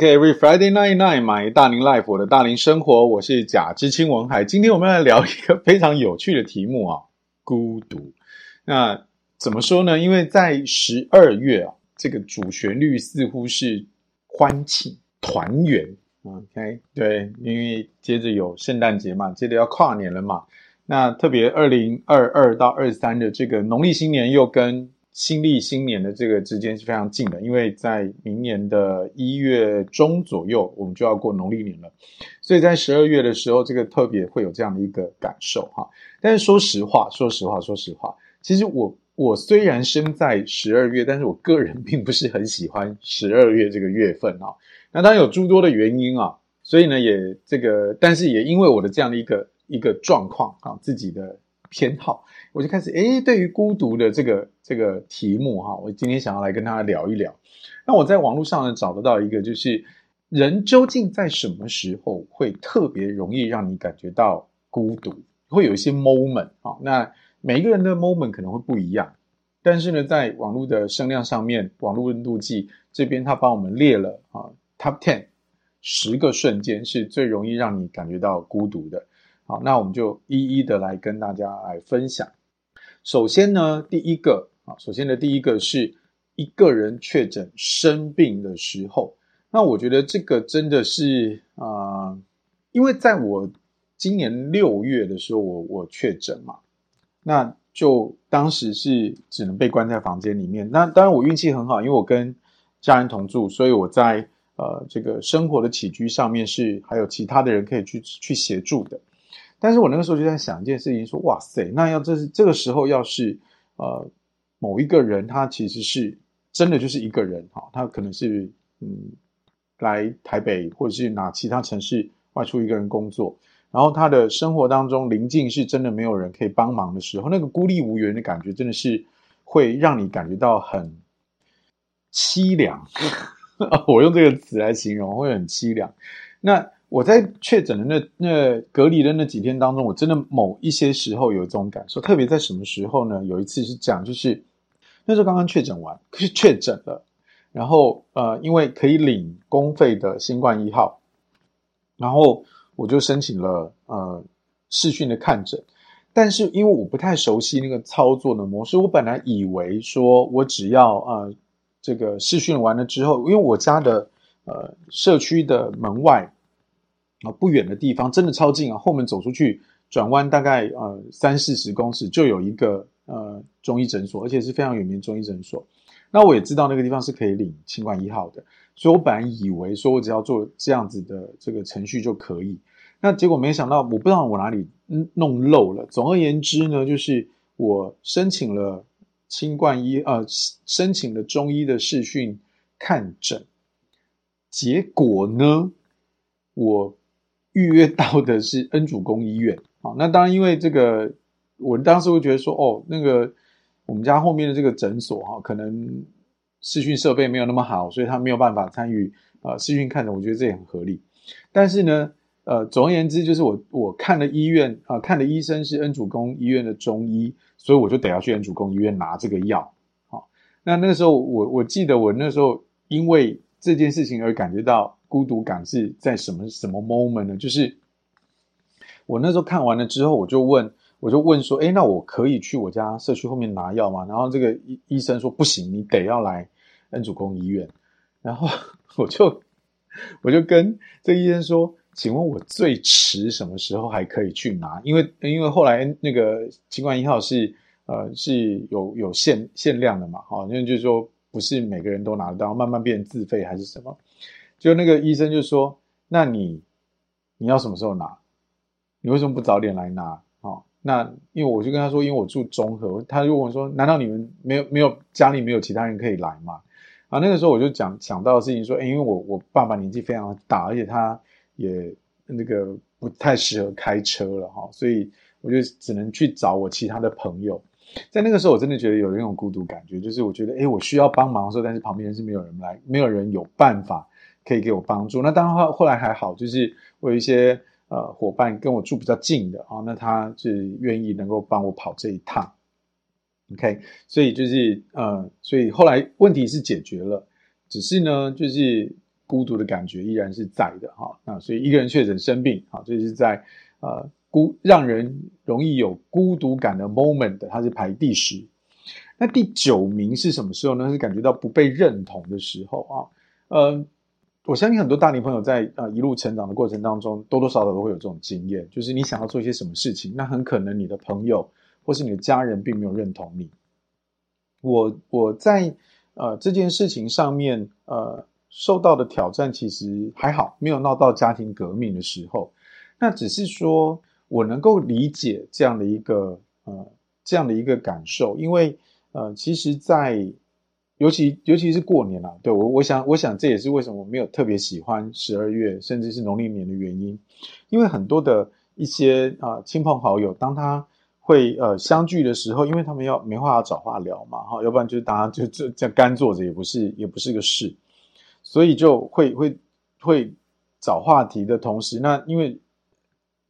OK，Every、Friday night night，买大龄 life，我的大龄生活，我是贾知青文海。今天我们来聊一个非常有趣的题目啊，孤独。那怎么说呢？因为在十二月啊，这个主旋律似乎是欢庆团圆。OK，对，因为接着有圣诞节嘛，接着要跨年了嘛。那特别二零二二到二三的这个农历新年又跟新历新年的这个之间是非常近的，因为在明年的一月中左右，我们就要过农历年了，所以在十二月的时候，这个特别会有这样的一个感受哈。但是说实话，说实话，说实话，其实我我虽然生在十二月，但是我个人并不是很喜欢十二月这个月份啊。那当然有诸多的原因啊，所以呢，也这个，但是也因为我的这样的一个一个状况啊，自己的偏好。我就开始诶，对于孤独的这个这个题目哈，我今天想要来跟大家聊一聊。那我在网络上呢找得到一个，就是人究竟在什么时候会特别容易让你感觉到孤独？会有一些 moment 啊，那每一个人的 moment 可能会不一样。但是呢，在网络的声量上面，网络温度计这边他帮我们列了啊 Top Ten 十个瞬间是最容易让你感觉到孤独的。好，那我们就一一的来跟大家来分享。首先呢，第一个啊，首先的第一个是一个人确诊生病的时候。那我觉得这个真的是啊、因为在我今年六月的时候，我我确诊嘛，那就当时是只能被关在房间里面。那当然我运气很好，因为我跟家人同住，所以我在呃这个生活的起居上面是还有其他的人可以去去协助的。但是我那个时候就在想一件事情，说哇塞，那要这是这个时候要是呃某一个人他其实是真的就是一个人哈，他可能是嗯来台北或者是哪其他城市外出一个人工作，然后他的生活当中临近是真的没有人可以帮忙的时候，那个孤立无援的感觉真的是会让你感觉到很凄凉，我用这个词来形容会很凄凉。那我在确诊的那那隔离的那几天当中，我真的某一些时候有这种感受，特别在什么时候呢？有一次是讲，就是那时候刚刚确诊完，可是确诊了，然后呃，因为可以领公费的新冠一号，然后我就申请了呃视讯的看诊，但是因为我不太熟悉那个操作的模式，我本来以为说我只要呃这个视讯完了之后，因为我家的呃社区的门外。啊，不远的地方真的超近啊！后门走出去，转弯大概呃三四十公尺就有一个呃中医诊所，而且是非常有名的中医诊所。那我也知道那个地方是可以领清冠一号的，所以我本来以为说我只要做这样子的这个程序就可以。那结果没想到，我不知道我哪里弄漏了。总而言之呢，就是我申请了清冠一呃申请了中医的视讯看诊，结果呢，我。预约到的是恩主公医院，好，那当然因为这个，我当时会觉得说，哦，那个我们家后面的这个诊所哈，可能视讯设备没有那么好，所以他没有办法参与呃视讯看诊，我觉得这也很合理。但是呢，呃，总而言之，就是我我看的医院啊、看的医生是恩主公医院的中医，所以我就得要去恩主公医院拿这个药。好，那那时候我我记得我那时候因为这件事情而感觉到。孤独感是在什么什么 moment 呢？就是我那时候看完了之后，我就问，我就问说，哎，那我可以去我家社区后面拿药吗？然后这个医医生说不行，你得要来恩主公医院。然后 我就我就跟这个医生说，请问我最迟什么时候还可以去拿？因为因为后来那个清冠一号是呃是有有限限量的嘛，好，因为就是说不是每个人都拿得到，慢慢变自费还是什么？就那个医生就说：“那你你要什么时候拿？你为什么不早点来拿？哦，那因为我就跟他说，因为我住中和，他就问我说：难道你们没有没有家里没有其他人可以来吗？啊，那个时候我就讲想到的事情说，因为我我爸爸年纪非常大，而且他也那个不太适合开车了哈，所以我就只能去找我其他的朋友。在那个时候，我真的觉得有那种孤独感觉，就是我觉得，诶，我需要帮忙的时候，但是旁边是没有人来，没有人有办法。”可以给我帮助。那当然后后来还好，就是我有一些呃伙伴跟我住比较近的啊，那他是愿意能够帮我跑这一趟。OK，所以就是呃，所以后来问题是解决了，只是呢，就是孤独的感觉依然是在的哈。那所以一个人确诊生病，好，这是在呃孤让人容易有孤独感的 moment，它是排第十。那第九名是什么时候呢？是感觉到不被认同的时候啊。呃，我相信很多大龄朋友在呃一路成长的过程当中，多多少少都会有这种经验，就是你想要做一些什么事情，那很可能你的朋友或是你的家人并没有认同你。我我在呃这件事情上面呃受到的挑战其实还好，没有闹到家庭革命的时候。那只是说我能够理解这样的一个呃这样的一个感受，因为。呃，其实在，在尤其尤其是过年啊，对我，我想，我想这也是为什么我没有特别喜欢十二月，甚至是农历年的原因，因为很多的一些啊、亲朋好友，当他会呃相聚的时候，因为他们要没话要找话聊嘛，哈，要不然就是大家就就这干坐着，也不是也不是个事，所以就会会会找话题的同时，那因为。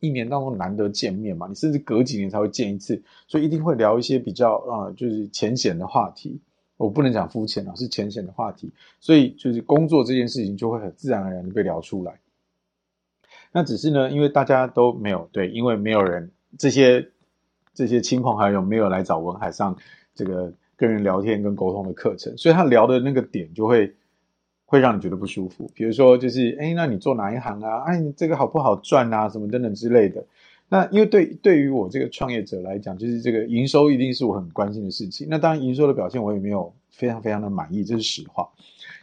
一年当中难得见面嘛，你甚至隔几年才会见一次，所以一定会聊一些比较啊、呃，就是浅显的话题。我不能讲肤浅啊，是浅显的话题。所以就是工作这件事情就会很自然而然的被聊出来。那只是呢，因为大家都没有对，因为没有人这些这些亲朋好友没有来找文海上这个跟人聊天跟沟通的课程，所以他聊的那个点就会。会让你觉得不舒服，比如说就是，哎，那你做哪一行啊？哎，你这个好不好赚啊？什么等等之类的。那因为对对于我这个创业者来讲，就是这个营收一定是我很关心的事情。那当然营收的表现我也没有非常非常的满意，这是实话。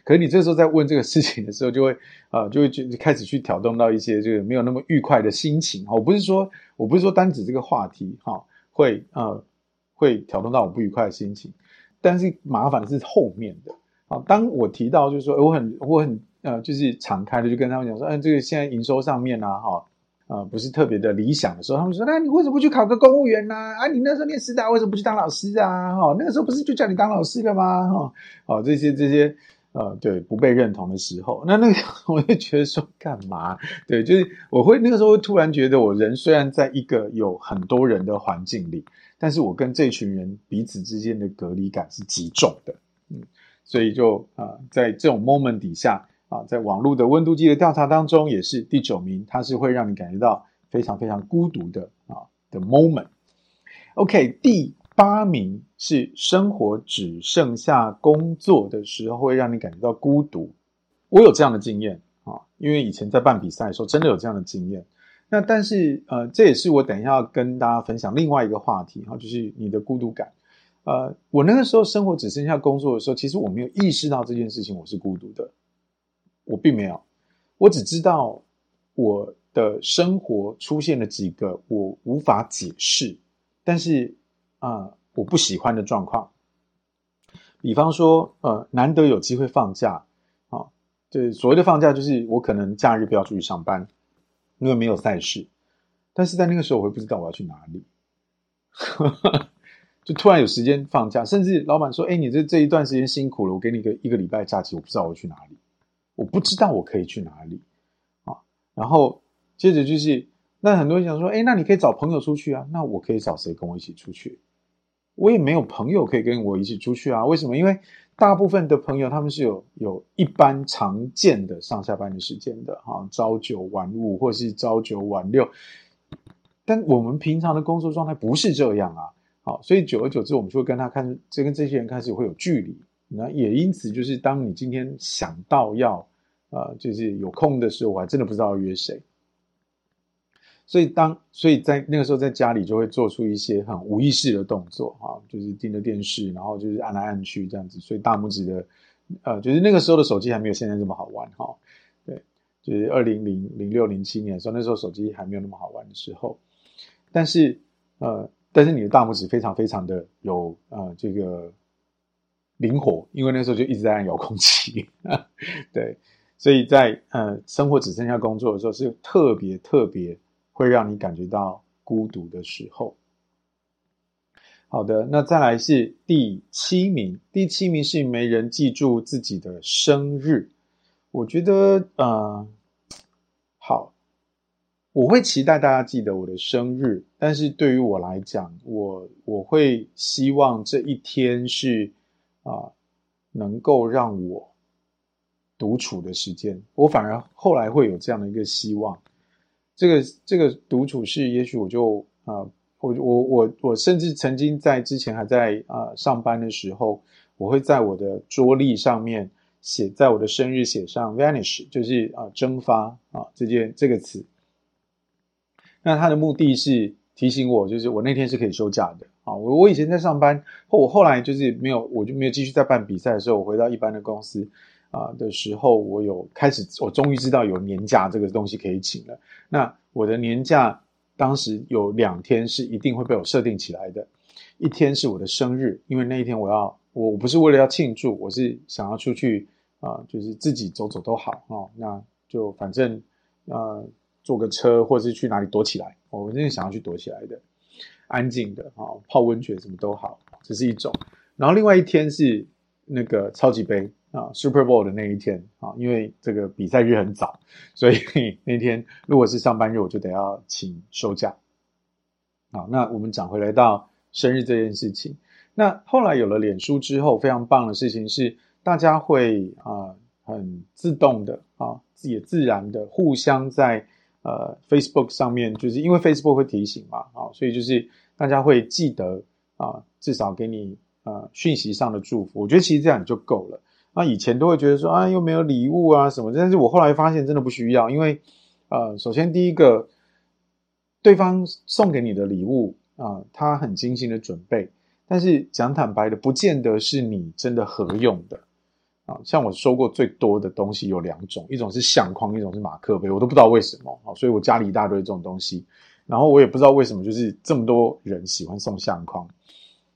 可是你这时候在问这个事情的时候，就会呃就会就开始去挑动到一些这个没有那么愉快的心情。我不是说我不是说单指这个话题哈，会呃会挑动到我不愉快的心情，但是麻烦的是后面的。好，当我提到就是说，我很我很呃，就是敞开的就跟他们讲说，嗯，这个现在营收上面啊，哈，呃，不是特别的理想的时候，他们说，那你为什么不去考个公务员呢？啊，你那时候念师大，为什么不去当老师啊？哈，那个时候不是就叫你当老师了吗？哈，哦，这些这些呃，对，不被认同的时候，那那个我就觉得说，干嘛？对，就是我会那个时候会突然觉得，我人虽然在一个有很多人的环境里，但是我跟这群人彼此之间的隔离感是极重的，嗯。所以就啊、在这种 moment 底下啊，在网络的温度计的调查当中，也是第九名，它是会让你感觉到非常非常孤独的啊的 moment。OK，第八名是生活只剩下工作的时候，会让你感觉到孤独。我有这样的经验啊，因为以前在办比赛的时候，真的有这样的经验。那但是呃，这也是我等一下要跟大家分享另外一个话题哈，就是你的孤独感。呃，我那个时候生活只剩下工作的时候，其实我没有意识到这件事情，我是孤独的，我并没有，我只知道我的生活出现了几个我无法解释，但是啊、我不喜欢的状况，比方说，呃，难得有机会放假，啊，对，所谓的放假就是我可能假日不要出去上班，因为没有赛事，但是在那个时候我会不知道我要去哪里。就突然有时间放假，甚至老板说：“哎，你这这一段时间辛苦了，我给你个一个礼拜假期，我不知道我去哪里，我不知道我可以去哪里啊。”然后接着就是，那很多人想说：“哎，那你可以找朋友出去啊。”那我可以找谁跟我一起出去？我也没有朋友可以跟我一起出去啊。为什么？因为大部分的朋友他们是有有一般常见的上下班的时间的哈，朝九晚五或是朝九晚六，但我们平常的工作状态不是这样啊。好，所以久而久之，我们就会跟他看，这跟这些人开始会有距离。那也因此，就是当你今天想到要，呃，就是有空的时候，我还真的不知道约谁。所以当，所以在那个时候，在家里就会做出一些很无意识的动作，哈，就是盯着电视，然后就是按来按去这样子。所以大拇指的，呃，就是那个时候的手机还没有现在这么好玩，哈，对，就是二零零零六零七年的时候，那时候手机还没有那么好玩的时候，但是，呃。但是你的大拇指非常非常的有呃这个灵活，因为那时候就一直在按遥控器，对，所以在呃生活只剩下工作的时候，是特别特别会让你感觉到孤独的时候。好的，那再来是第七名，第七名是没人记住自己的生日，我觉得呃好。我会期待大家记得我的生日，但是对于我来讲，我我会希望这一天是啊、能够让我独处的时间，我反而后来会有这样的一个希望。这个这个独处是，也许我就啊、我我我我甚至曾经在之前还在啊、上班的时候，我会在我的桌历上面写，在我的生日写上 vanish，就是啊蒸发啊这件这个词。那它的目的是提醒我，就是我那天是可以休假的。啊，我我以前在上班，后我后来就是没有，我就没有继续在办比赛的时候，我回到一般的公司啊的时候，我有开始，我终于知道有年假这个东西可以请了。那我的年假当时有两天是一定会被我设定起来的，一天是我的生日，因为那一天我要，我不是为了要庆祝，我是想要出去啊，就是自己走走都好啊，那就反正呃坐个车或者是去哪里躲起来，我真的想要去躲起来的。安静的啊，泡温泉什么都好，这是一种。然后另外一天是那个超级杯啊，Super Bowl 的那一天啊，因为这个比赛日很早，所以 那天如果是上班日，我就得要请休假。好，那我们讲回来到生日这件事情。那后来有了脸书之后，非常棒的事情是，大家会啊很自动的啊，也自然的互相在。呃，Facebook 上面就是因为 Facebook 会提醒嘛，啊，所以就是大家会记得啊，至少给你呃讯息上的祝福。我觉得其实这样就够了。那以前都会觉得说啊，又没有礼物啊什么，但是我后来发现真的不需要，因为呃，首先第一个，对方送给你的礼物啊，他很精心的准备，但是讲坦白的，不见得是你真的合用的。啊，像我收过最多的东西有两种，一种是相框，一种是马克杯，我都不知道为什么啊，所以我家里一大堆这种东西，然后我也不知道为什么，就是这么多人喜欢送相框。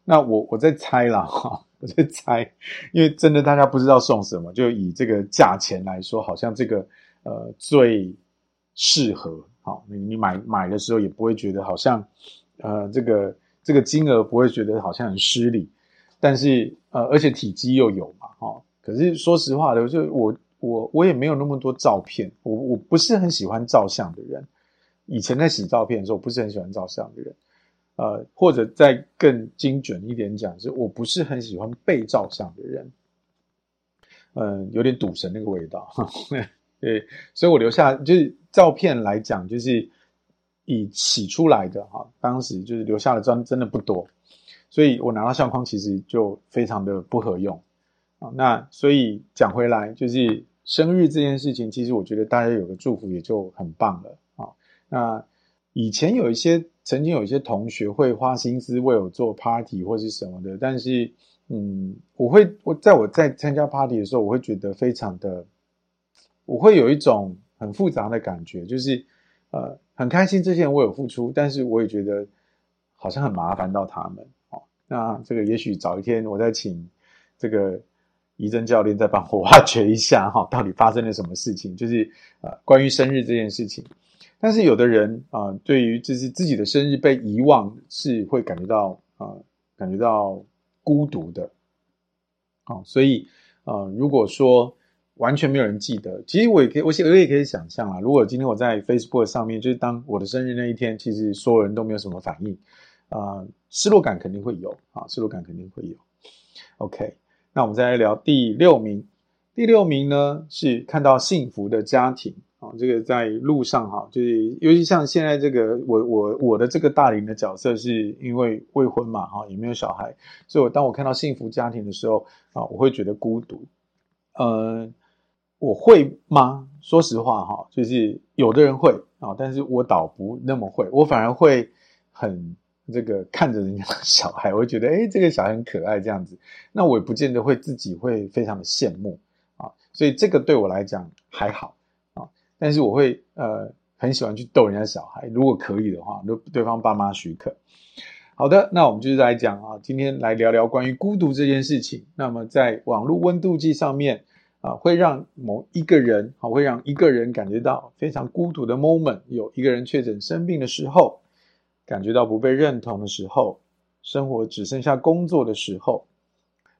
那我我在猜啦，哈，我在猜，因为真的大家不知道送什么，就以这个价钱来说，好像这个呃最适合，好，你你买买的时候也不会觉得好像呃这个这个金额不会觉得好像很失礼，但是呃而且体积又有，可是说实话的，就我我我也没有那么多照片，我我不是很喜欢照相的人。以前在洗照片的时候，我不是很喜欢照相的人。呃，或者再更精准一点讲，是我不是很喜欢被照相的人。嗯、有点赌神那个味道。对，所以我留下就是照片来讲，就是以洗出来的哈，当时就是留下的真真的不多，所以我拿到相框其实就非常的不合用。那所以讲回来，就是生日这件事情，其实我觉得大家有个祝福也就很棒了啊。那以前有一些曾经有一些同学会花心思为我做 party 或是什么的，但是嗯，我会我在我在参加 party 的时候，我会觉得非常的，我会有一种很复杂的感觉，就是呃很开心这些人为我付出，但是我也觉得好像很麻烦到他们。哦，那这个也许早一天我再请这个。仪珍教练再帮我 挖掘一下哈，到底发生了什么事情？就是呃，关于生日这件事情。但是有的人啊、呃，对于就是自己的生日被遗忘，是会感觉到啊、感觉到孤独的。啊、所以啊、如果说完全没有人记得，其实我也可以，我我也可以想象啊，如果今天我在 Facebook 上面，就是当我的生日那一天，其实所有人都没有什么反应，啊、失落感肯定会有啊，失落感肯定会有。OK。那我们再来聊第六名。第六名呢，是看到幸福的家庭啊，这个在路上哈，就是尤其像现在这个我我我的这个大龄的角色，是因为未婚嘛哈，也没有小孩，所以我当我看到幸福家庭的时候啊，我会觉得孤独。呃，我会吗？说实话哈，就是有的人会啊，但是我倒不那么会，我反而会很。这个看着人家的小孩，我会觉得，诶，这个小孩很可爱，这样子，那我也不见得会自己会非常的羡慕啊，所以这个对我来讲还好啊，但是我会呃很喜欢去逗人家小孩，如果可以的话，如对方爸妈许可。好的，那我们就是来讲啊，今天来聊聊关于孤独这件事情。那么在网络温度计上面啊，会让某一个人啊，会让一个人感觉到非常孤独的 moment，有一个人确诊生病的时候。感觉到不被认同的时候，生活只剩下工作的时候，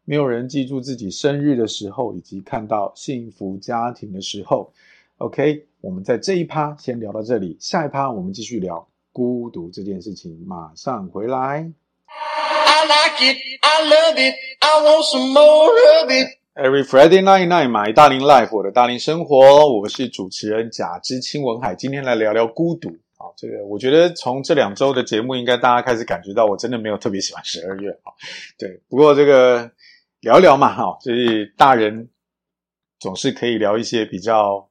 没有人记住自己生日的时候，以及看到幸福家庭的时候。OK，我们在这一趴先聊到这里，下一趴我们继续聊孤独这件事情。马上回来。I like it, I love it, I want some more of it. Every Friday night night，买大龄 life，我的大龄生活，我是主持人贾之清文海，今天来聊聊孤独啊。这个我觉得从这两周的节目，应该大家开始感觉到，我真的没有特别喜欢十二月啊。对，不过这个聊一聊嘛，哈，就是大人总是可以聊一些比较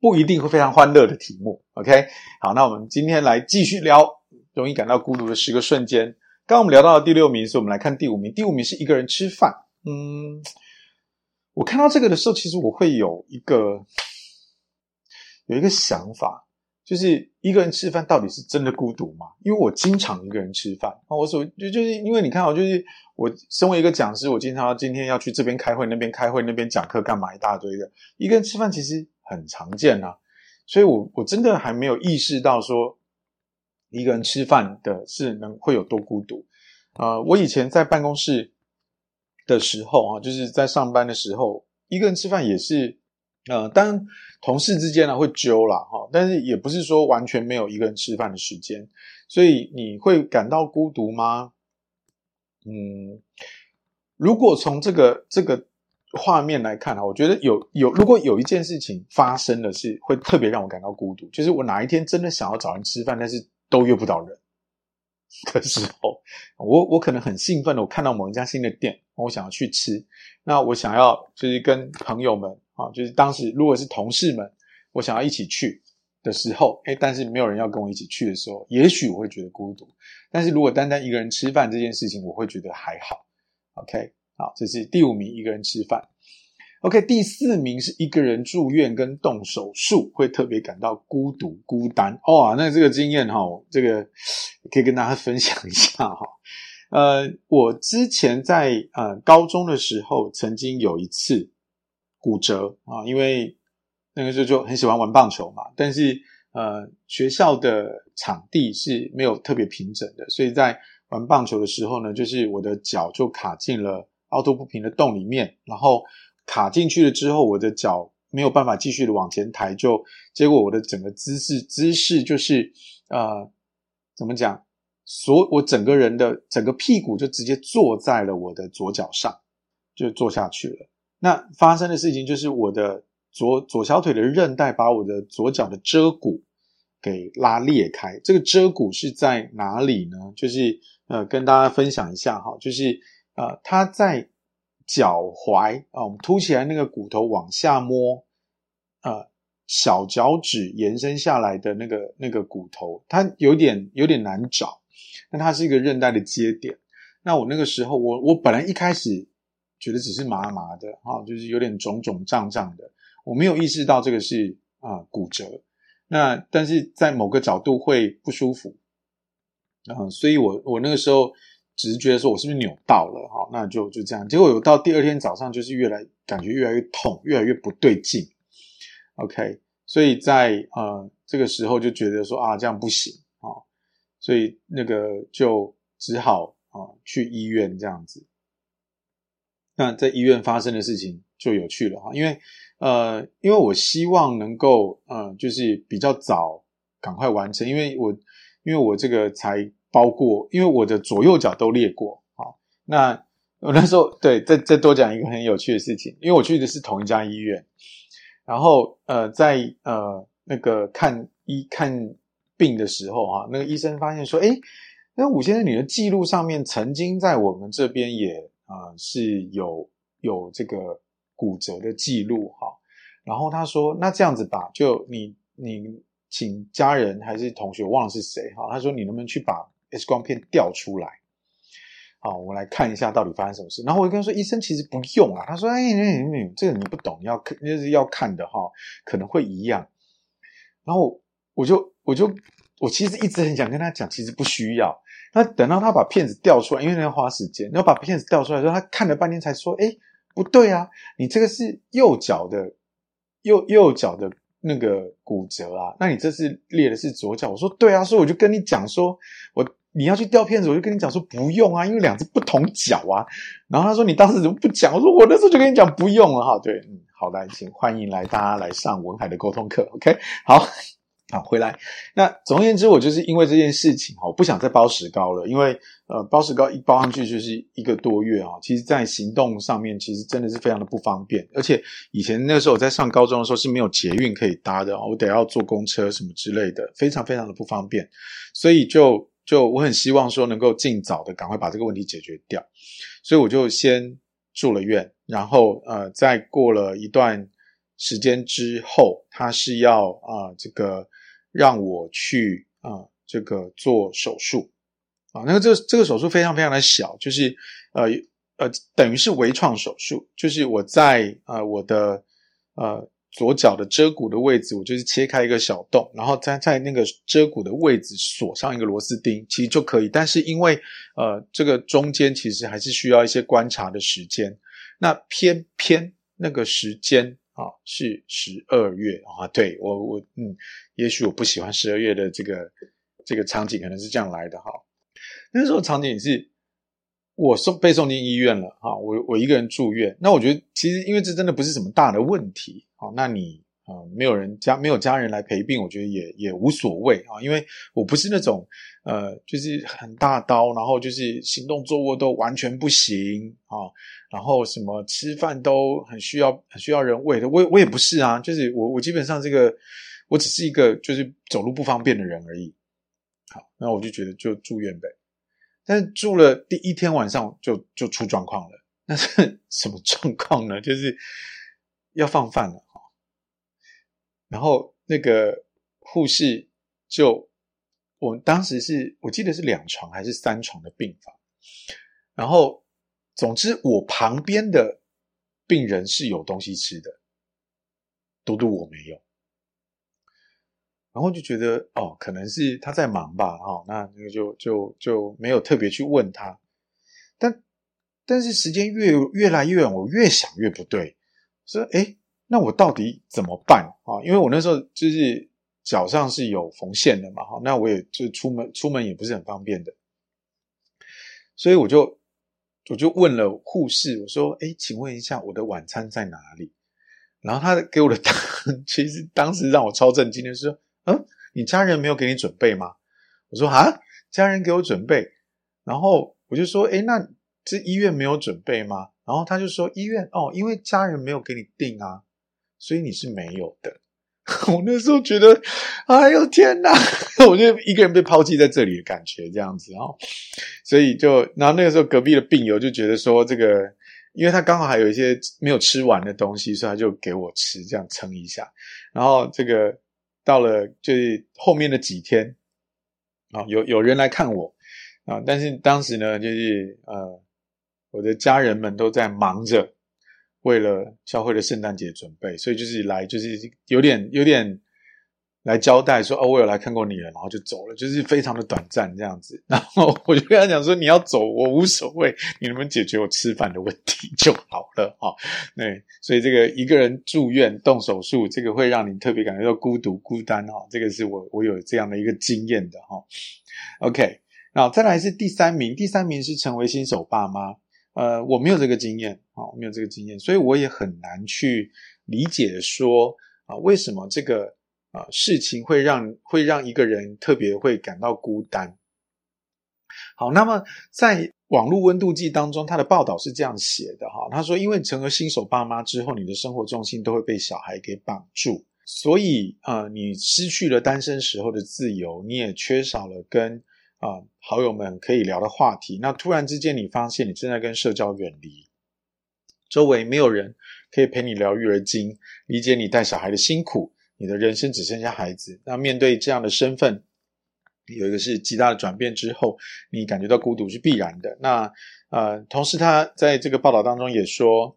不一定会非常欢乐的题目。OK，好，那我们今天来继续聊容易感到孤独的十个瞬间。刚刚我们聊到了第六名，所以我们来看第五名。第五名是一个人吃饭，嗯。我看到这个的时候，其实我会有一个有一个想法，就是一个人吃饭到底是真的孤独吗？因为我经常一个人吃饭啊，我所就就是因为你看，我就是我身为一个讲师，我经常今天要去这边开会，那边开会，那边讲课，干嘛一大堆的。一个人吃饭其实很常见啊，所以我我真的还没有意识到说一个人吃饭的是能会有多孤独啊，我以前在办公室。的时候啊，就是在上班的时候，一个人吃饭也是，呃，当然同事之间呢会揪啦哈，但是也不是说完全没有一个人吃饭的时间，所以你会感到孤独吗？嗯，如果从这个这个画面来看啊，我觉得有有，如果有一件事情发生的是会特别让我感到孤独，就是我哪一天真的想要找人吃饭，但是都约不到人。的时候，我我可能很兴奋的，我看到某一家新的店，我想要去吃。那我想要就是跟朋友们啊，就是当时如果是同事们，我想要一起去的时候，诶，但是没有人要跟我一起去的时候，也许我会觉得孤独。但是如果单单一个人吃饭这件事情，我会觉得还好。OK，好，这是第五名，一个人吃饭。OK，第四名是一个人住院跟动手术，会特别感到孤独孤单。哦，那这个经验哈，这个可以跟大家分享一下哈。呃，我之前在呃高中的时候，曾经有一次骨折啊，因为那个时候就很喜欢玩棒球嘛，但是呃学校的场地是没有特别平整的，所以在玩棒球的时候呢，就是我的脚就卡进了凹凸不平的洞里面，然后。卡进去了之后，我的脚没有办法继续的往前抬，就结果我的整个姿势姿势就是呃，怎么讲？所我整个人的整个屁股就直接坐在了我的左脚上，就坐下去了。那发生的事情就是我的左左小腿的韧带把我的左脚的遮骨给拉裂开。这个遮骨是在哪里呢？就是呃，跟大家分享一下哈，就是呃，它在。脚踝啊，我们凸起来那个骨头往下摸，呃，小脚趾延伸下来的那个那个骨头，它有点有点难找。那它是一个韧带的接点。那我那个时候，我我本来一开始觉得只是麻麻的啊，就是有点肿肿胀胀的，我没有意识到这个是啊、骨折。那但是在某个角度会不舒服，啊，所以我我那个时候。只是觉得说我是不是扭到了哈，那就就这样。结果有到第二天早上，就是越来感觉越来越痛，越来越不对劲。OK，所以在呃这个时候就觉得说啊这样不行啊，所以那个就只好啊去医院这样子。那在医院发生的事情就有趣了哈，因为呃因为我希望能够呃就是比较早赶快完成，因为我因为我这个才。包过，因为我的左右脚都裂过，好，那我那时候对，再再多讲一个很有趣的事情，因为我去的是同一家医院，然后呃，在呃那个看医看病的时候哈，那个医生发现说，诶，那伍先生你的记录上面曾经在我们这边也、呃、是有有这个骨折的记录哈，然后他说，那这样子吧，就你你请家人还是同学忘了是谁哈，他说你能不能去把 X 光片调出来，好，我们来看一下到底发生什么事。然后我就跟他说：“医生，其实不用啊。”他说：“哎，这个你不懂，要看就是要看的哈，可能会一样。”然后我就我就我其实一直很想跟他讲，其实不需要。那等到他把片子调出来，因为那要花时间，然后把片子调出来之后，他看了半天才说：“哎，不对啊，你这个是右脚的右右脚的。”那个骨折啊，那你这次裂的是左脚。我说对啊，所以我就跟你讲说，我你要去调片子，我就跟你讲说不用啊，因为两只不同脚啊。然后他说你当时怎么不讲？我说我那时候就跟你讲不用了哈。对，嗯，好来，请欢迎来大家来上文海的沟通课，OK？好，好，回来。那总而言之，我就是因为这件事情哈，我不想再包石膏了，因为呃，包石膏一包上去就是一个多月啊。其实，在行动上面，其实真的是非常的不方便。而且以前那个时候我在上高中的时候是没有捷运可以搭的，我得要坐公车什么之类的，非常非常的不方便。所以就就我很希望说能够尽早的赶快把这个问题解决掉。所以我就先住了院，然后呃，再过了一段时间之后，他是要啊、这个。让我去啊、这个做手术啊，那个这这个手术非常非常的小，就是呃呃，等于是微创手术，就是我在呃我的呃左脚的遮骨的位置，我就是切开一个小洞，然后在在那个遮骨的位置锁上一个螺丝钉，其实就可以。但是因为呃这个中间其实还是需要一些观察的时间，那偏偏那个时间。啊，是十二月啊，对，我我嗯，也许我不喜欢十二月的这个这个场景，可能是这样来的哈。那时候场景是我送被送进医院了哈，我我一个人住院。那我觉得其实因为这真的不是什么大的问题，好，那你。啊、没有人家没有家人来陪病，我觉得也也无所谓啊，因为我不是那种呃，就是很大刀，然后就是行动坐卧都完全不行啊，然后什么吃饭都很需要很需要人喂的，我我也不是啊，就是我我基本上这个我只是一个就是走路不方便的人而已。好，那我就觉得就住院呗，但是住了第一天晚上就就出状况了，那是 什么状况呢？就是要放饭了。然后那个护士就，我当时是我记得是两床还是三床的病房，然后总之我旁边的病人是有东西吃的，独独我没有，然后就觉得哦，可能是他在忙吧，哦，那那个就就就没有特别去问他，但但是时间越越来越远，我越想越不对，说诶那我到底怎么办啊？因为我那时候就是脚上是有缝线的嘛，哈，那我也就出门出门也不是很方便的，所以我就我就问了护士，我说：“诶，请问一下我的晚餐在哪里？”然后他给我的 答案，其实当时让我超震惊的是：“嗯，你家人没有给你准备吗？”我说：“啊，家人给我准备。”然后我就说：“诶，那这医院没有准备吗？”然后他就说：“医院哦，因为家人没有给你订啊。”所以你是没有的，我那时候觉得，哎呦天哪，我就一个人被抛弃在这里的感觉，这样子哦，所以就，然后那个时候隔壁的病友就觉得说，这个，因为他刚好还有一些没有吃完的东西，所以他就给我吃，这样撑一下。然后这个到了就是后面的几天啊，有有人来看我啊，但是当时呢，就是呃，我的家人们都在忙着。为了教会的圣诞节准备，所以就是来，就是有点有点来交代说，哦，我有来看过你了，然后就走了，就是非常的短暂这样子。然后我就跟他讲说，你要走，我无所谓，你能不能解决我吃饭的问题就好了哈。对，所以这个一个人住院动手术，这个会让你特别感觉到孤独孤单哈。这个是我我有这样的一个经验的哈。OK，那再来是第三名，第三名是成为新手爸妈。呃，我没有这个经验啊，我没有这个经验，所以我也很难去理解说啊，为什么这个啊事情会让会让一个人特别会感到孤单。好，那么在网络温度计当中，他的报道是这样写的哈，他说，因为成为新手爸妈之后，你的生活重心都会被小孩给绑住，所以啊，你失去了单身时候的自由，你也缺少了跟。啊、好友们可以聊的话题。那突然之间，你发现你正在跟社交远离，周围没有人可以陪你聊育儿经，理解你带小孩的辛苦。你的人生只剩下孩子。那面对这样的身份，有一个是极大的转变之后，你感觉到孤独是必然的。那呃，同时他在这个报道当中也说，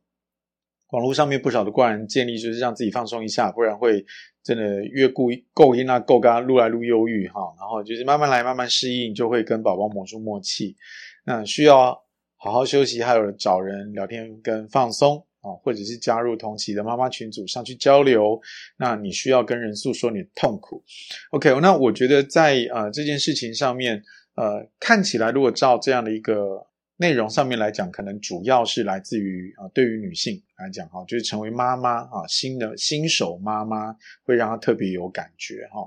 网络上面不少的怪人建议就是让自己放松一下，不然会。真的越故意够阴啊够嘎，撸来撸忧郁哈，然后就是慢慢来，慢慢适应，就会跟宝宝磨出默契。那需要好好休息，还有找人聊天跟放松啊，或者是加入同期的妈妈群组上去交流。那你需要跟人诉说你的痛苦。OK，那我觉得在呃这件事情上面，呃看起来如果照这样的一个内容上面来讲，可能主要是来自于啊，对于女性来讲哈，就是成为妈妈啊，新的新手妈妈会让她特别有感觉哈。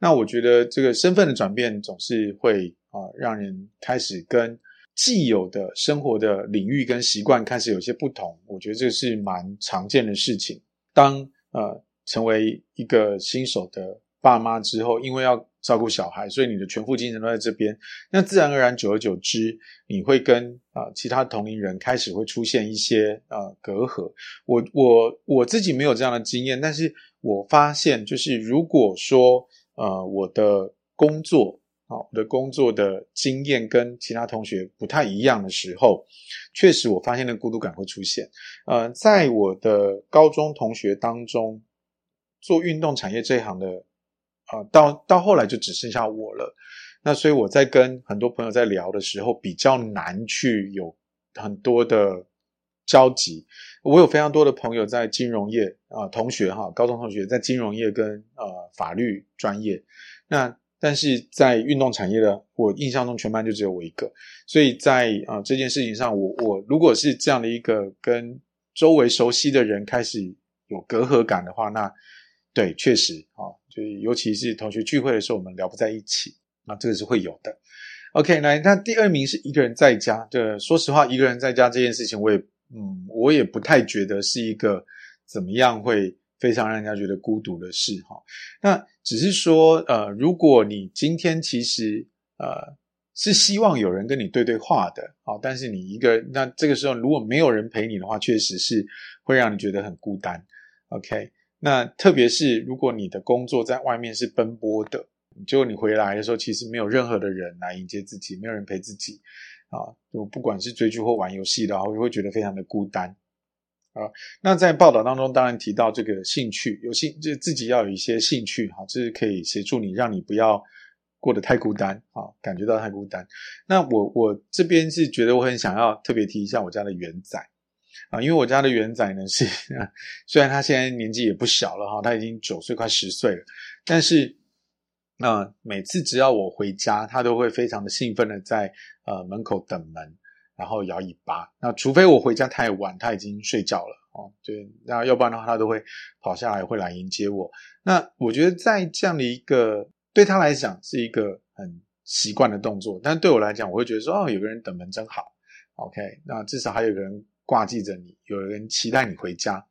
那我觉得这个身份的转变总是会啊，让人开始跟既有的生活的领域跟习惯开始有些不同。我觉得这是蛮常见的事情。当呃成为一个新手的爸妈之后，因为要照顾小孩，所以你的全副精神都在这边。那自然而然，久而久之，你会跟啊、其他同龄人开始会出现一些呃隔阂。我我我自己没有这样的经验，但是我发现，就是如果说呃我的工作啊、我的工作的经验跟其他同学不太一样的时候，确实我发现那孤独感会出现。呃，在我的高中同学当中，做运动产业这一行的。啊，到到后来就只剩下我了，那所以我在跟很多朋友在聊的时候，比较难去有很多的交集。我有非常多的朋友在金融业啊，同学哈，高中同学在金融业跟呃法律专业，那但是在运动产业的，我印象中全班就只有我一个，所以在啊这件事情上，我我如果是这样的一个跟周围熟悉的人开始有隔阂感的话，那。对，确实啊，就尤其是同学聚会的时候，我们聊不在一起，那这个是会有的。OK，来，那第二名是一个人在家。对，说实话，一个人在家这件事情，我也嗯，我也不太觉得是一个怎么样会非常让人家觉得孤独的事哈。那只是说，呃，如果你今天其实呃是希望有人跟你对对话的，好，但是你一个，那这个时候如果没有人陪你的话，确实是会让你觉得很孤单。OK。那特别是如果你的工作在外面是奔波的，结果你回来的时候，其实没有任何的人来迎接自己，没有人陪自己，啊，就不管是追剧或玩游戏的话，会会觉得非常的孤单，啊。那在报道当中，当然提到这个兴趣，有兴就自己要有一些兴趣，哈，这是可以协助你，让你不要过得太孤单，啊，感觉到太孤单。那我我这边是觉得我很想要特别提一下我家的元仔。啊，因为我家的元仔呢是，虽然他现在年纪也不小了哈，他已经九岁快十岁了，但是，呃，每次只要我回家，他都会非常的兴奋的在呃门口等门，然后摇尾巴。那除非我回家太晚，他已经睡觉了哦，对，那要不然的话，他都会跑下来会来迎接我。那我觉得在这样的一个对他来讲是一个很习惯的动作，但对我来讲，我会觉得说哦，有个人等门真好，OK，那至少还有个人。挂记着你，有人期待你回家。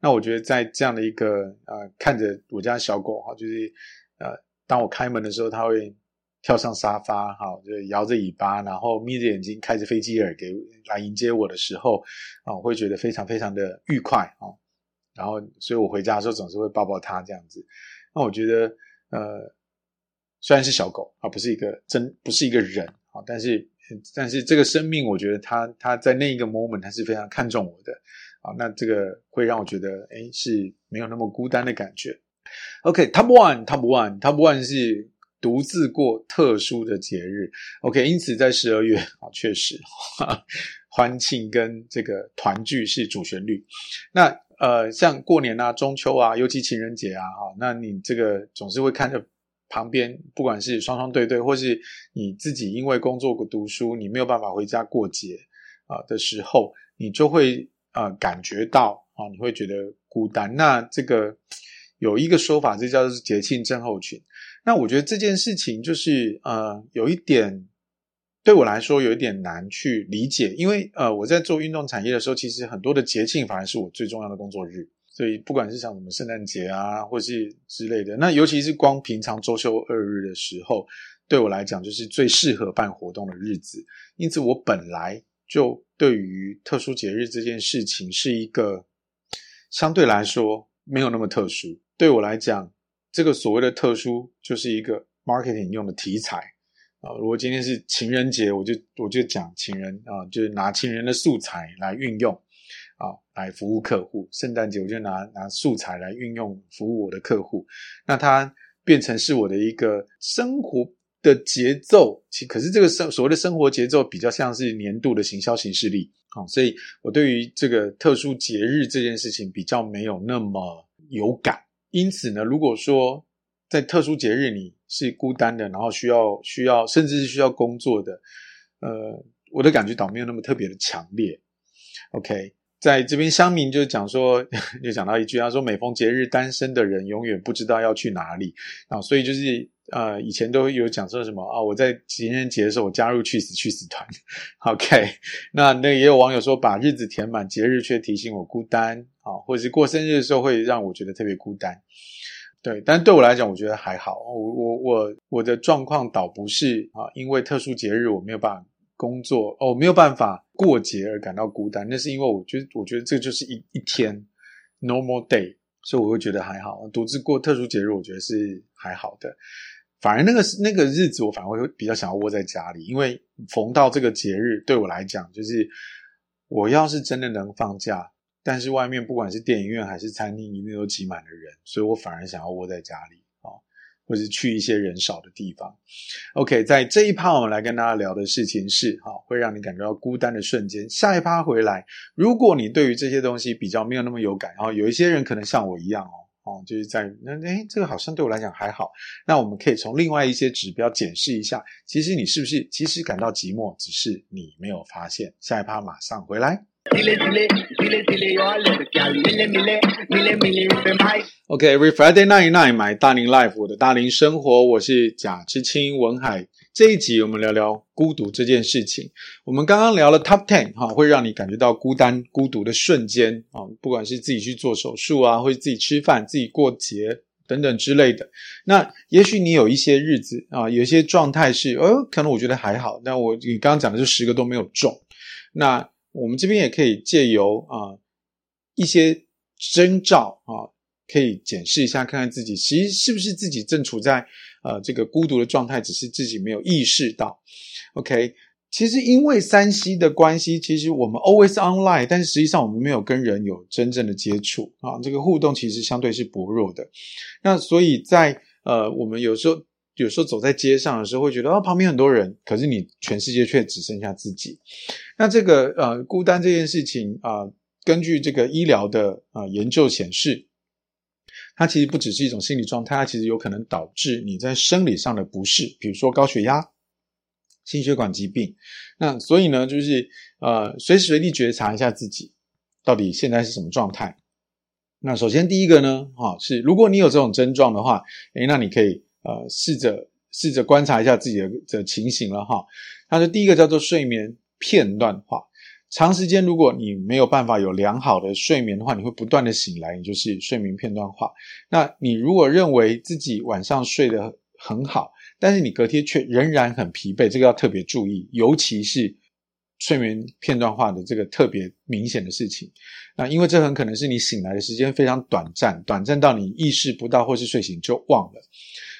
那我觉得在这样的一个呃，看着我家小狗哈，就是呃，当我开门的时候，它会跳上沙发哈，就摇着尾巴，然后眯着眼睛，开着飞机耳给来迎接我的时候啊，我会觉得非常非常的愉快啊。然后，所以我回家的时候总是会抱抱它这样子。那我觉得呃，虽然是小狗啊，不是一个真不是一个人啊，但是。但是这个生命，我觉得他他在那一个 moment，他是非常看重我的啊。那这个会让我觉得，诶，是没有那么孤单的感觉。OK，Top One，Top One，Top One 是独自过特殊的节日。OK，因此在十二月啊，确实哈，欢庆跟这个团聚是主旋律。那呃，像过年啊、中秋啊，尤其情人节啊，哈，那你这个总是会看着。旁边不管是双双对对，或是你自己因为工作读书，你没有办法回家过节啊的时候，你就会啊感觉到啊，你会觉得孤单。那这个有一个说法，这叫做节庆症候群。那我觉得这件事情就是呃有一点对我来说有一点难去理解，因为呃我在做运动产业的时候，其实很多的节庆反而是我最重要的工作日。所以不管是像什么圣诞节啊，或是之类的，那尤其是光平常周休二日的时候，对我来讲就是最适合办活动的日子。因此，我本来就对于特殊节日这件事情是一个相对来说没有那么特殊。对我来讲，这个所谓的特殊就是一个 marketing 用的题材啊。如果今天是情人节，我就我就讲情人啊，就是拿情人的素材来运用。来服务客户。圣诞节我就拿拿素材来运用服务我的客户，那它变成是我的一个生活的节奏。其可是这个生所谓的生活节奏比较像是年度的行销行事历。好，所以我对于这个特殊节日这件事情比较没有那么有感。因此呢，如果说在特殊节日你是孤单的，然后需要需要甚至是需要工作的，呃。我的感觉倒没有那么特别的强烈。OK，在这边乡民就讲说，就讲到一句，他说每逢节日，单身的人永远不知道要去哪里啊，所以就是。呃，以前都有讲说什么啊？我在情人节的时候，我加入去死去死团。OK，那那也有网友说，把日子填满，节日却提醒我孤单啊，或者是过生日的时候会让我觉得特别孤单。对，但对我来讲，我觉得还好。我我我我的状况倒不是啊，因为特殊节日我没有办法工作哦，没有办法过节而感到孤单。那是因为我觉得，我觉得这就是一一天 normal day，所以我会觉得还好。独自过特殊节日，我觉得是还好的。反而那个那个日子，我反而会比较想要窝在家里，因为逢到这个节日，对我来讲，就是我要是真的能放假，但是外面不管是电影院还是餐厅，一定都挤满了人，所以我反而想要窝在家里，或者去一些人少的地方。OK，在这一趴，我们来跟大家聊的事情是哈，会让你感觉到孤单的瞬间。下一趴回来，如果你对于这些东西比较没有那么有感，然后有一些人可能像我一样哦。哦，就是在那，诶，这个好像对我来讲还好。那我们可以从另外一些指标检视一下，其实你是不是其实感到寂寞，只是你没有发现。下一趴马上回来。OK，Every Friday night night，买大龄 life，我的大龄生活，我是贾之青文海。这一集我们聊聊孤独这件事情。我们刚刚聊了 Top Ten 哈，会让你感觉到孤单、孤独的瞬间啊，不管是自己去做手术啊，或者自己吃饭、自己过节等等之类的。那也许你有一些日子啊，有一些状态是，呃，可能我觉得还好。但我你刚刚讲的这十个都没有中。那我们这边也可以借由啊一些征兆啊，可以检视一下，看看自己其实是不是自己正处在。呃，这个孤独的状态只是自己没有意识到。OK，其实因为三 C 的关系，其实我们 always online，但是实际上我们没有跟人有真正的接触啊，这个互动其实相对是薄弱的。那所以在呃，我们有时候有时候走在街上的时候，会觉得哦，旁边很多人，可是你全世界却只剩下自己。那这个呃孤单这件事情啊，呃，根据这个医疗的，呃，研究显示。它其实不只是一种心理状态，它其实有可能导致你在生理上的不适，比如说高血压、心血管疾病。那所以呢，就是呃，随时随地觉察一下自己到底现在是什么状态。那首先第一个呢，哈，是如果你有这种症状的话，诶，那你可以呃试着试着观察一下自己的的情形了哈。它的第一个叫做睡眠片段化。长时间，如果你没有办法有良好的睡眠的话，你会不断的醒来，你就是睡眠片段化。那你如果认为自己晚上睡得很好，但是你隔天却仍然很疲惫，这个要特别注意，尤其是睡眠片段化的这个特别明显的事情。那因为这很可能是你醒来的时间非常短暂，短暂到你意识不到，或是睡醒就忘了。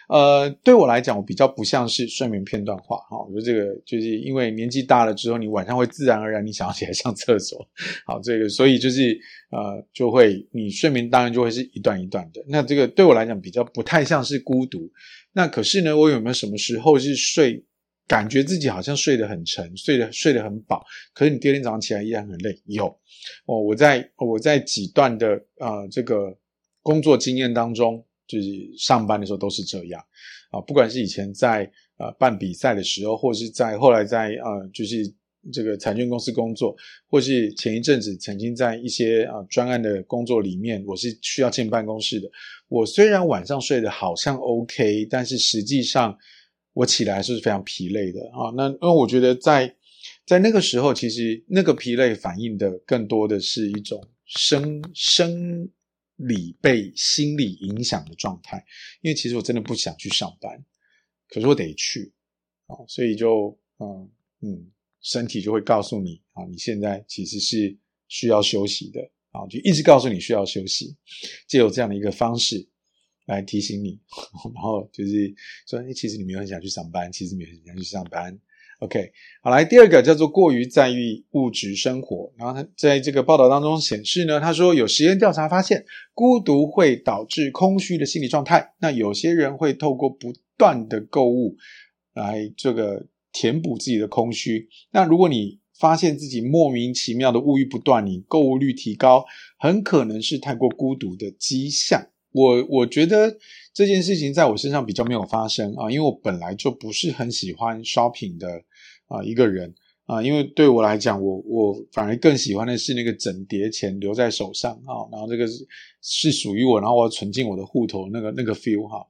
呃，对我来讲，我比较不像是睡眠片段化哈。我觉得这个就是因为年纪大了之后，你晚上会自然而然你想要起来上厕所，好，这个所以就是呃，就会你睡眠当然就会是一段一段的。那这个对我来讲比较不太像是孤独。那可是呢，我有没有什么时候是睡，感觉自己好像睡得很沉，睡得睡得很饱，可是你第二天早上起来依然很累？有哦，我在我在几段的呃这个工作经验当中。就是上班的时候都是这样啊，不管是以前在呃办比赛的时候，或是在后来在呃就是这个财券公司工作，或是前一阵子曾经在一些啊专案的工作里面，我是需要进办公室的。我虽然晚上睡得好像 OK，但是实际上我起来是非常疲累的啊。那因为我觉得在在那个时候，其实那个疲累反映的更多的是一种生生。理被心理影响的状态，因为其实我真的不想去上班，可是我得去啊，所以就嗯嗯，身体就会告诉你啊，你现在其实是需要休息的啊，就一直告诉你需要休息，借有这样的一个方式来提醒你，然后就是说，哎，其实你没有很想去上班，其实没有很想去上班。OK，好，来第二个叫做过于在意物质生活。然后他在这个报道当中显示呢，他说有实验调查发现，孤独会导致空虚的心理状态。那有些人会透过不断的购物来这个填补自己的空虚。那如果你发现自己莫名其妙的物欲不断，你购物率提高，很可能是太过孤独的迹象。我我觉得这件事情在我身上比较没有发生啊，因为我本来就不是很喜欢 shopping 的。啊，一个人啊，因为对我来讲，我我反而更喜欢的是那个整叠钱留在手上啊，然后这个是是属于我，然后我要存进我的户头那个那个 feel 哈。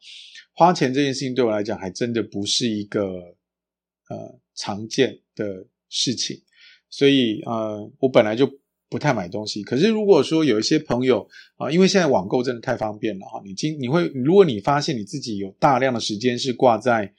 花钱这件事情对我来讲，还真的不是一个呃常见的事情，所以呃，我本来就不太买东西。可是如果说有一些朋友啊，因为现在网购真的太方便了哈，你今你会如果你发现你自己有大量的时间是挂在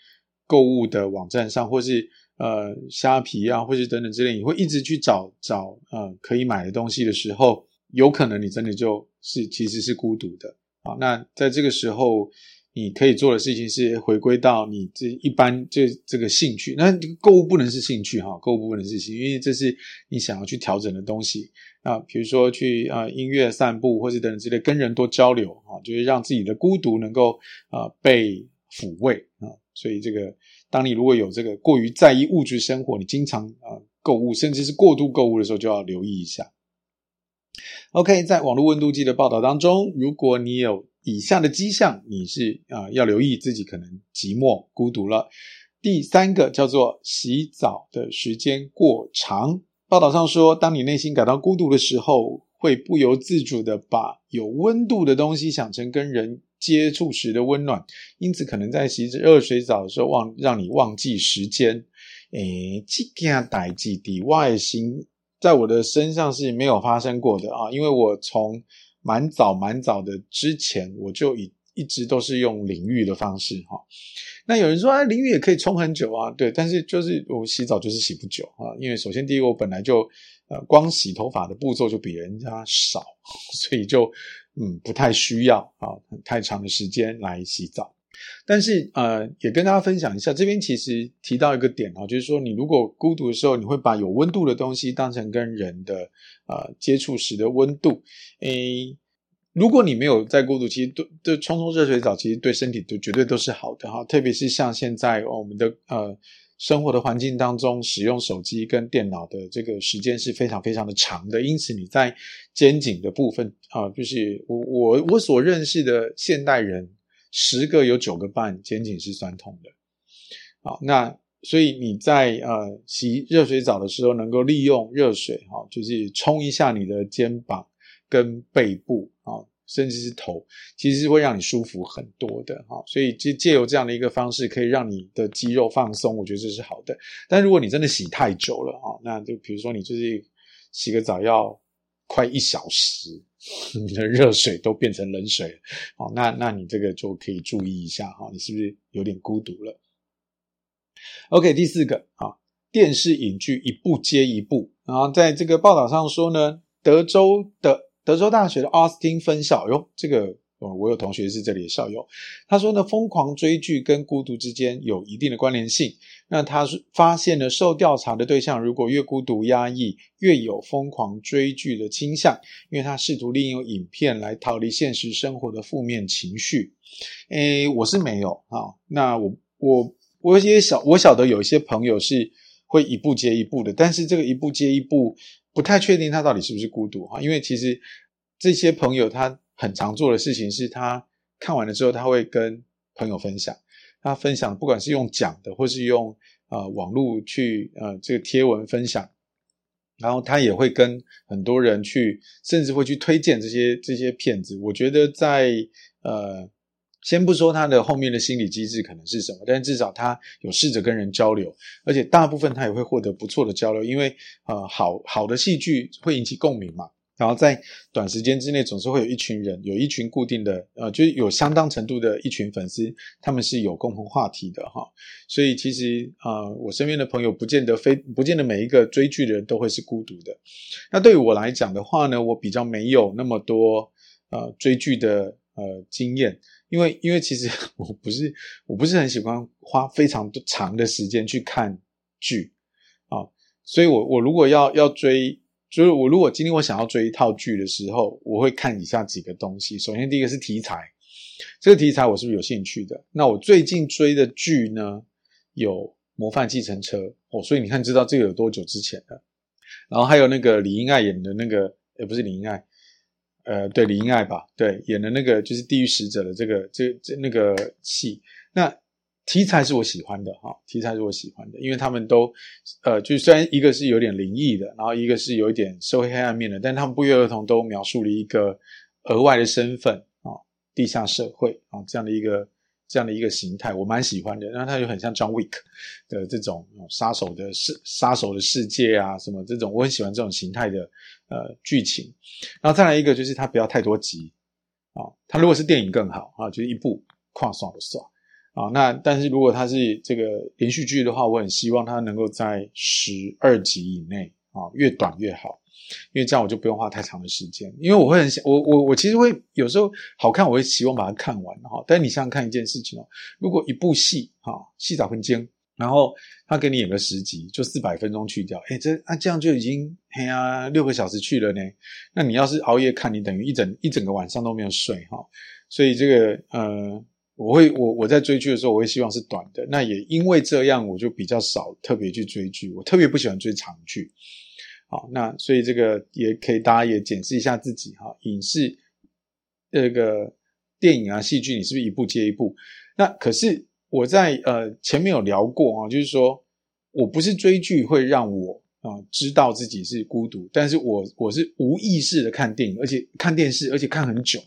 购物的网站上，或是呃，虾皮啊，或是等等之类，你会一直去找找呃可以买的东西的时候，有可能你真的就是其实是孤独的啊。那在这个时候，你可以做的事情是回归到你这一般这这个兴趣。那购物不能是兴趣哈，购物不能是兴趣，因为这是你想要去调整的东西啊。比如说去啊音乐散步，或是等等之类，跟人多交流啊，就是让自己的孤独能够啊被抚慰啊。所以这个。当你如果有这个过于在意物质生活，你经常啊购物，甚至是过度购物的时候，就要留意一下。OK，在网络温度计的报道当中，如果你有以下的迹象，你是啊要留意自己可能寂寞孤独了。第三个叫做洗澡的时间过长。报道上说，当你内心感到孤独的时候，会不由自主的把有温度的东西想成跟人。接触时的温暖，因此可能在洗热水澡的时候忘让你忘记时间。诶，这件代志的外形在我的身上是没有发生过的啊，因为我从蛮早蛮早的之前我就一一直都是用淋浴的方式哈。那有人说啊，淋浴也可以冲很久啊，对，但是就是我洗澡就是洗不久啊，因为首先第一个我本来就呃光洗头发的步骤就比人家少，所以就。嗯，不太需要啊，太长的时间来洗澡。但是呃，也跟大家分享一下，这边其实提到一个点啊，就是说你如果孤独的时候，你会把有温度的东西当成跟人的呃接触时的温度。诶，如果你没有在孤独，其实对对冲冲热水澡，其实对身体都绝对都是好的哈。特别是像现在我们的呃。生活的环境当中，使用手机跟电脑的这个时间是非常非常的长的，因此你在肩颈的部分啊，就是我我我所认识的现代人，十个有九个半肩颈是酸痛的。好，那所以你在呃洗热水澡的时候，能够利用热水哈，就是冲一下你的肩膀跟背部啊。甚至是头，其实是会让你舒服很多的哈，所以借借由这样的一个方式，可以让你的肌肉放松，我觉得这是好的。但如果你真的洗太久了哈，那就比如说你就是洗个澡要快一小时，你的热水都变成冷水，好，那那你这个就可以注意一下哈，你是不是有点孤独了？OK，第四个啊，电视影剧一部接一部，然后在这个报道上说呢，德州的。德州大学的 Austin 分校，哟，这个我有同学是这里的校友，他说呢，疯狂追剧跟孤独之间有一定的关联性。那他发现呢，受调查的对象如果越孤独压抑，越有疯狂追剧的倾向，因为他试图利用影片来逃离现实生活的负面情绪。诶，我是没有啊。那我我我也晓我晓得有一些朋友是会一步接一步的，但是这个一步接一步。不太确定他到底是不是孤独哈，因为其实这些朋友他很常做的事情是他看完了之后他会跟朋友分享，他分享不管是用讲的或是用呃网络去呃这个贴文分享，然后他也会跟很多人去，甚至会去推荐这些这些片子。我觉得在呃。先不说他的后面的心理机制可能是什么，但至少他有试着跟人交流，而且大部分他也会获得不错的交流，因为呃好好的戏剧会引起共鸣嘛，然后在短时间之内总是会有一群人，有一群固定的呃，就是有相当程度的一群粉丝，他们是有共同话题的哈，所以其实呃我身边的朋友不见得非不见得每一个追剧的人都会是孤独的，那对于我来讲的话呢，我比较没有那么多呃追剧的呃经验。因为，因为其实我不是，我不是很喜欢花非常长的时间去看剧啊，所以我我如果要要追，就是我如果今天我想要追一套剧的时候，我会看以下几个东西。首先，第一个是题材，这个题材我是不是有兴趣的？那我最近追的剧呢，有《模范计程车》哦，所以你看，知道这个有多久之前了？然后还有那个李英爱演的那个，诶，不是李英爱。呃，对，李英爱吧，对，演的那个就是《地狱使者》的这个这这那个戏。题材是我喜欢的哈，题材是我喜欢的，因为他们都呃，就虽然一个是有点灵异的，然后一个是有一点社会黑暗面的，但他们不约而同都描述了一个额外的身份啊，地下社会啊这样的一个这样的一个形态，我蛮喜欢的。然后它就很像 John Wick 的这种杀手的世杀手的世界啊，什么这种我很喜欢这种形态的呃剧情。然后再来一个就是它不要太多集啊，它如果是电影更好啊，就是一部跨爽的爽。啊，那但是如果它是这个连续剧的话，我很希望它能够在十二集以内啊，越短越好，因为这样我就不用花太长的时间。因为我会很想，我我我其实会有时候好看，我会希望把它看完哈。但你想想看一件事情哦，如果一部戏哈，戏早分精，然后他给你演个十集，就四百分钟去掉，诶这啊这样就已经哎呀六个小时去了呢。那你要是熬夜看，你等于一整一整个晚上都没有睡哈。所以这个呃。我会我我在追剧的时候，我会希望是短的。那也因为这样，我就比较少特别去追剧。我特别不喜欢追长剧。好，那所以这个也可以大家也检视一下自己哈。影视这个电影啊、戏剧，你是不是一部接一部？那可是我在呃前面有聊过啊，就是说我不是追剧会让我啊、知道自己是孤独，但是我我是无意识的看电影，而且看电视，而且看很久，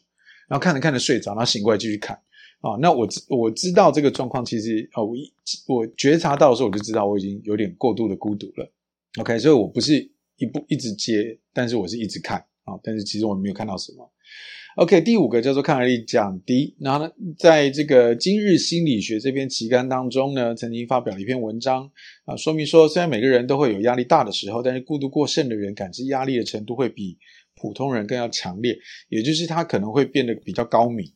然后看着看着睡着，然后醒过来继续看。啊，那我知我知道这个状况，其实啊，我一我觉察到的时候，我就知道我已经有点过度的孤独了。OK，所以我不是一部一直接，但是我是一直看啊，但是其实我没有看到什么。OK，第五个叫做抗压力降低。然后呢，在这个今日心理学这篇期刊当中呢，曾经发表了一篇文章啊，说明说，虽然每个人都会有压力大的时候，但是孤独过剩的人感知压力的程度会比普通人更要强烈，也就是他可能会变得比较高敏。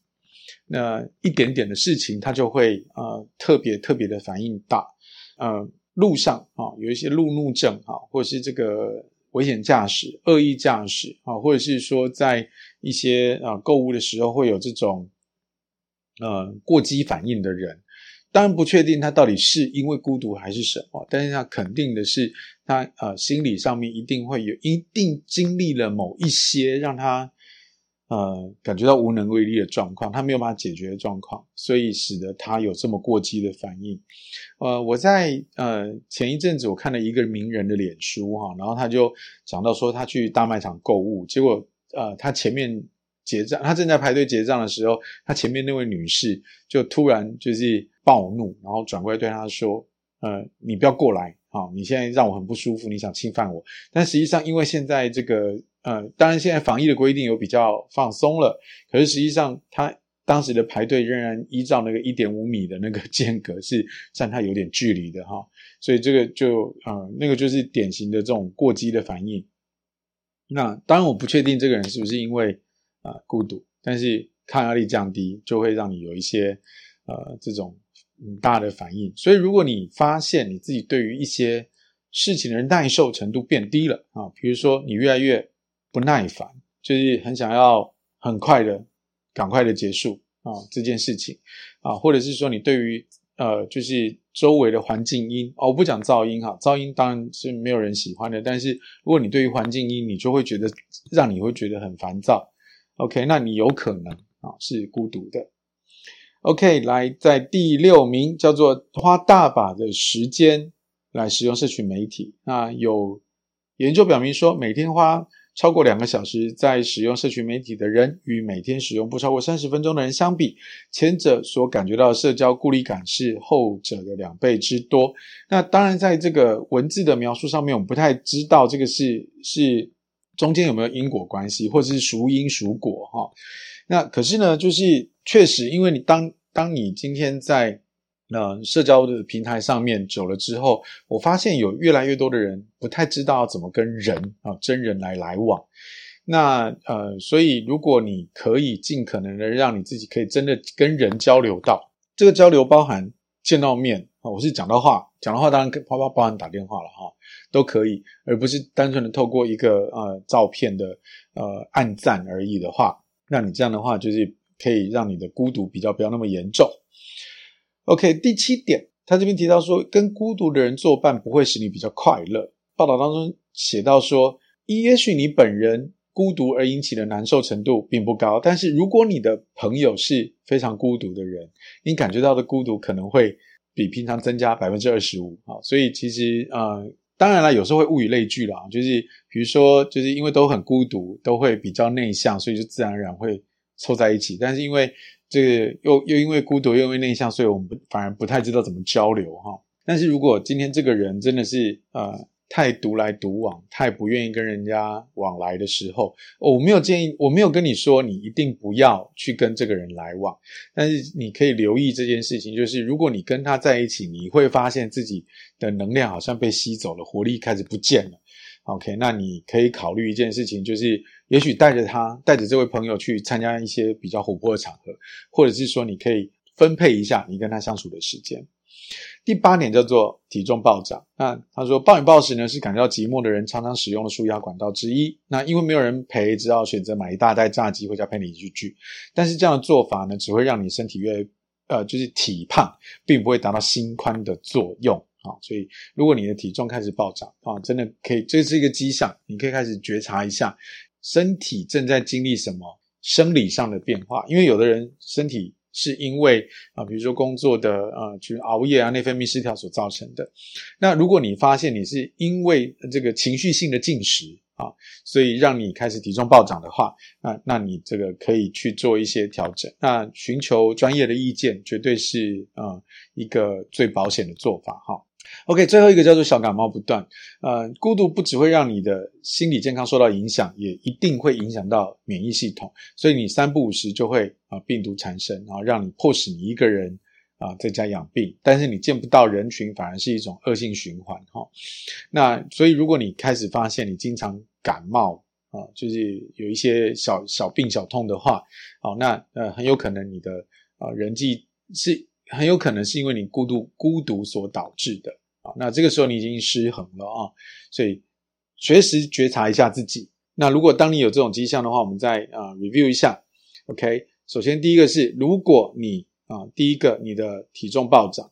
那一点点的事情，他就会呃特别特别的反应大，呃，路上啊、有一些路怒症啊，或者是这个危险驾驶、恶意驾驶啊，或者是说在一些啊购物的时候会有这种呃过激反应的人，当然不确定他到底是因为孤独还是什么，但是他肯定的是他呃心理上面一定会有一定经历了某一些让他。呃，感觉到无能为力的状况，他没有办法解决的状况，所以使得他有这么过激的反应。呃，我在呃前一阵子我看了一个名人的脸书哈，然后他就讲到说他去大卖场购物，结果呃他前面结账，他正在排队结账的时候，他前面那位女士就突然就是暴怒，然后转过来对他说：“呃，你不要过来啊，你现在让我很不舒服，你想侵犯我。”但实际上，因为现在这个。呃，当然，现在防疫的规定有比较放松了，可是实际上，他当时的排队仍然依照那个一点五米的那个间隔是占他有点距离的哈，所以这个就呃，那个就是典型的这种过激的反应。那当然，我不确定这个人是不是因为啊、孤独，但是抗压力降低就会让你有一些呃这种很大的反应。所以，如果你发现你自己对于一些事情的耐受程度变低了啊，比如说你越来越不耐烦，就是很想要很快的、赶快的结束啊这件事情啊，或者是说你对于呃，就是周围的环境音哦，我不讲噪音哈，噪音当然是没有人喜欢的，但是如果你对于环境音，你就会觉得让你会觉得很烦躁。OK，那你有可能啊是孤独的。OK，来在第六名叫做花大把的时间来使用社群媒体。那有研究表明说，每天花超过两个小时在使用社群媒体的人，与每天使用不超过三十分钟的人相比，前者所感觉到的社交孤立感是后者的两倍之多。那当然，在这个文字的描述上面，我们不太知道这个是是中间有没有因果关系，或者是孰因孰果哈。那可是呢，就是确实，因为你当当你今天在那社交的平台上面久了之后，我发现有越来越多的人不太知道怎么跟人啊真人来来往。那呃，所以如果你可以尽可能的让你自己可以真的跟人交流到，这个交流包含见到面啊，我是讲到话，讲到话当然包包包含打电话了哈，都可以，而不是单纯的透过一个呃照片的呃按赞而已的话，那你这样的话就是可以让你的孤独比较不要那么严重。OK，第七点，他这边提到说，跟孤独的人作伴不会使你比较快乐。报道当中写到说，也许你本人孤独而引起的难受程度并不高，但是如果你的朋友是非常孤独的人，你感觉到的孤独可能会比平常增加百分之二十五啊。所以其实呃，当然了，有时候会物以类聚啦，就是比如说，就是因为都很孤独，都会比较内向，所以就自然而然会凑在一起。但是因为这个又又因为孤独又因为内向，所以我们不反而不太知道怎么交流哈。但是如果今天这个人真的是呃。太独来独往，太不愿意跟人家往来的时候，我没有建议，我没有跟你说你一定不要去跟这个人来往，但是你可以留意这件事情，就是如果你跟他在一起，你会发现自己的能量好像被吸走了，活力开始不见了。OK，那你可以考虑一件事情，就是也许带着他，带着这位朋友去参加一些比较活泼的场合，或者是说你可以分配一下你跟他相处的时间。第八点叫做体重暴涨。那他说暴饮暴食呢，是感到寂寞的人常常使用的舒压管道之一。那因为没有人陪，只好选择买一大袋炸鸡回家陪你一起聚。但是这样的做法呢，只会让你身体越呃就是体胖，并不会达到心宽的作用啊。所以如果你的体重开始暴涨啊，真的可以，这是一个迹象，你可以开始觉察一下身体正在经历什么生理上的变化。因为有的人身体。是因为啊，比如说工作的啊，就熬夜啊，内分泌失调所造成的。那如果你发现你是因为这个情绪性的进食啊，所以让你开始体重暴涨的话，那那你这个可以去做一些调整。那寻求专业的意见，绝对是啊一个最保险的做法哈。OK，最后一个叫做小感冒不断。呃，孤独不只会让你的心理健康受到影响，也一定会影响到免疫系统。所以你三不五时就会啊、呃、病毒产生，然后让你迫使你一个人啊、在家养病。但是你见不到人群，反而是一种恶性循环哈、哦。那所以如果你开始发现你经常感冒啊、就是有一些小小病小痛的话，好、哦，那呃很有可能你的啊、呃、人际是很有可能是因为你孤独孤独所导致的。啊，那这个时候你已经失衡了啊，所以随时觉察一下自己。那如果当你有这种迹象的话，我们再啊 review 一下。OK，首先第一个是，如果你啊第一个你的体重暴涨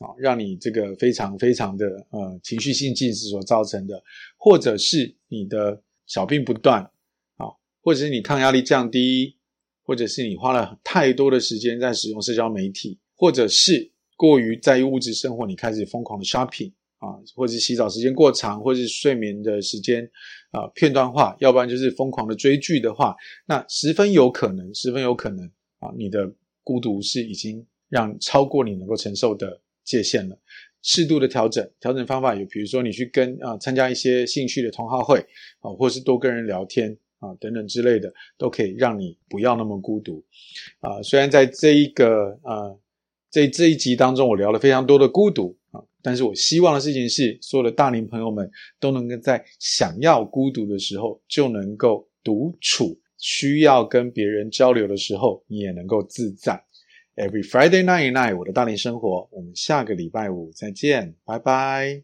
啊，让你这个非常非常的呃情绪性进食所造成的，或者是你的小病不断啊，或者是你抗压力降低，或者是你花了太多的时间在使用社交媒体，或者是。过于在意物质生活，你开始疯狂的 shopping 啊，或者是洗澡时间过长，或者是睡眠的时间啊片段化，要不然就是疯狂的追剧的话，那十分有可能，十分有可能啊，你的孤独是已经让超过你能够承受的界限了。适度的调整，调整方法有，比如说你去跟啊参加一些兴趣的同好会啊，或是多跟人聊天啊等等之类的，都可以让你不要那么孤独啊。虽然在这一个啊。在这一集当中，我聊了非常多的孤独啊，但是我希望的事情是，所有的大龄朋友们都能够在想要孤独的时候就能够独处，需要跟别人交流的时候，你也能够自在。Every Friday night night，我的大龄生活，我们下个礼拜五再见，拜拜。